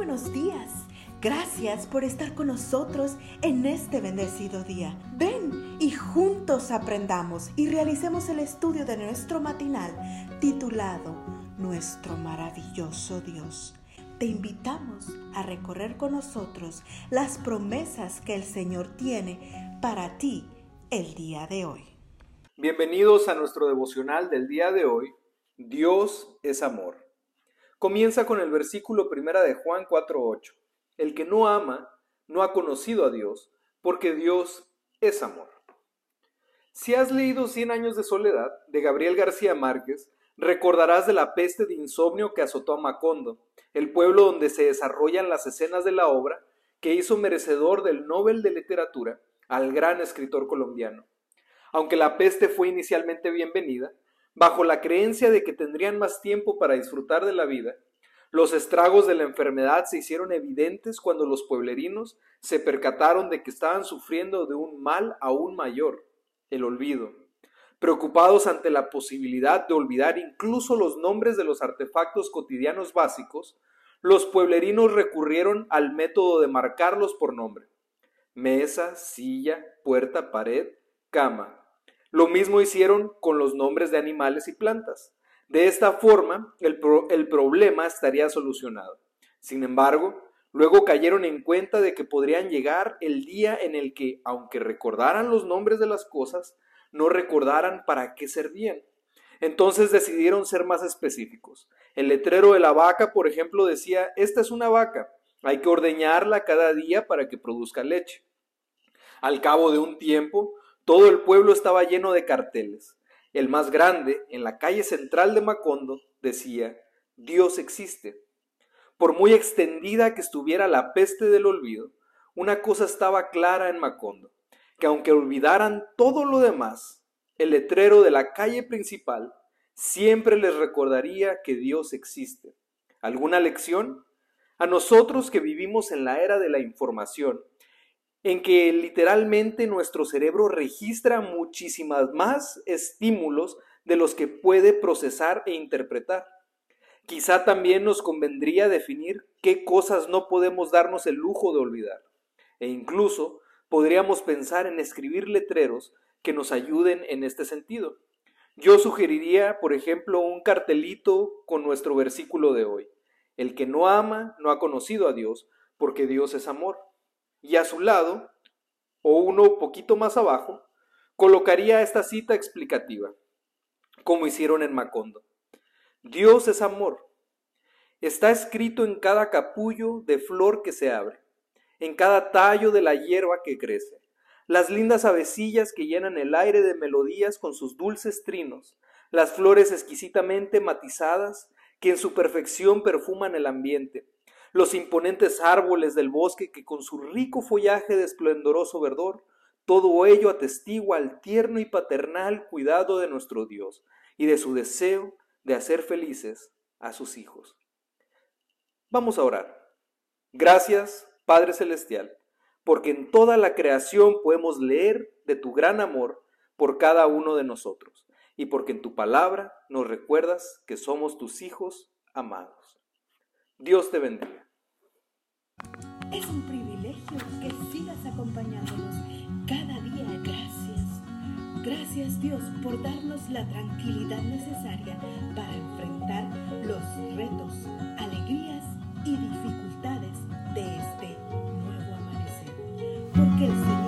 buenos días. Gracias por estar con nosotros en este bendecido día. Ven y juntos aprendamos y realicemos el estudio de nuestro matinal titulado Nuestro maravilloso Dios. Te invitamos a recorrer con nosotros las promesas que el Señor tiene para ti el día de hoy. Bienvenidos a nuestro devocional del día de hoy. Dios es amor. Comienza con el versículo primera de Juan 4:8. El que no ama no ha conocido a Dios, porque Dios es amor. Si has leído Cien años de soledad de Gabriel García Márquez, recordarás de la peste de insomnio que azotó a Macondo, el pueblo donde se desarrollan las escenas de la obra que hizo merecedor del Nobel de Literatura al gran escritor colombiano. Aunque la peste fue inicialmente bienvenida, bajo la creencia de que tendrían más tiempo para disfrutar de la vida, los estragos de la enfermedad se hicieron evidentes cuando los pueblerinos se percataron de que estaban sufriendo de un mal aún mayor, el olvido. Preocupados ante la posibilidad de olvidar incluso los nombres de los artefactos cotidianos básicos, los pueblerinos recurrieron al método de marcarlos por nombre. Mesa, silla, puerta, pared, cama, lo mismo hicieron con los nombres de animales y plantas. De esta forma, el, problema estaría solucionado. Sin embargo, luego cayeron en cuenta de que podrían llegar el día en el que, aunque recordaran los nombres de las cosas, no recordaran para qué servían. Entonces decidieron ser más específicos. El letrero de la vaca, por ejemplo, decía, esta es una vaca, hay que ordeñarla cada día para que produzca leche. Al cabo de un tiempo, todo el pueblo estaba lleno de carteles. El más grande, en la calle central de Macondo, decía, Dios existe. Por muy extendida que estuviera la peste del olvido, una cosa estaba clara en Macondo, que aunque olvidaran todo lo demás, el letrero de la calle principal siempre les recordaría que Dios existe. ¿Alguna lección? A nosotros que vivimos en la era de la información en que literalmente nuestro cerebro registra muchísimas más estímulos de los que puede procesar e interpretar. Quizá también nos convendría definir qué cosas no podemos darnos el lujo de olvidar. E incluso podríamos pensar en escribir letreros que nos ayuden en este sentido. Yo sugeriría, por ejemplo, un cartelito con nuestro versículo de hoy. El que no ama no ha conocido a Dios, porque Dios es amor y a su lado, o uno poquito más abajo, colocaría esta cita explicativa, como hicieron en Macondo. Dios es amor. Está escrito en cada capullo de flor que se abre, en cada tallo de la hierba que crece, las lindas avecillas que llenan el aire de melodías con sus dulces trinos, las flores exquisitamente matizadas que en su perfección perfuman el ambiente, los imponentes árboles del bosque que con su rico follaje de esplendoroso verdor, todo ello atestigua el tierno y paternal cuidado de nuestro Dios y de su deseo de hacer felices a sus hijos. Vamos a orar. Gracias, Padre Celestial, porque en toda la creación podemos leer de tu gran amor por cada uno de nosotros y porque en tu palabra nos recuerdas que somos tus hijos amados. Dios te bendiga. Es un privilegio que sigas acompañándonos cada día. Gracias. Gracias Dios por darnos la tranquilidad necesaria para enfrentar los retos, alegrías y dificultades de este nuevo amanecer. Porque el Señor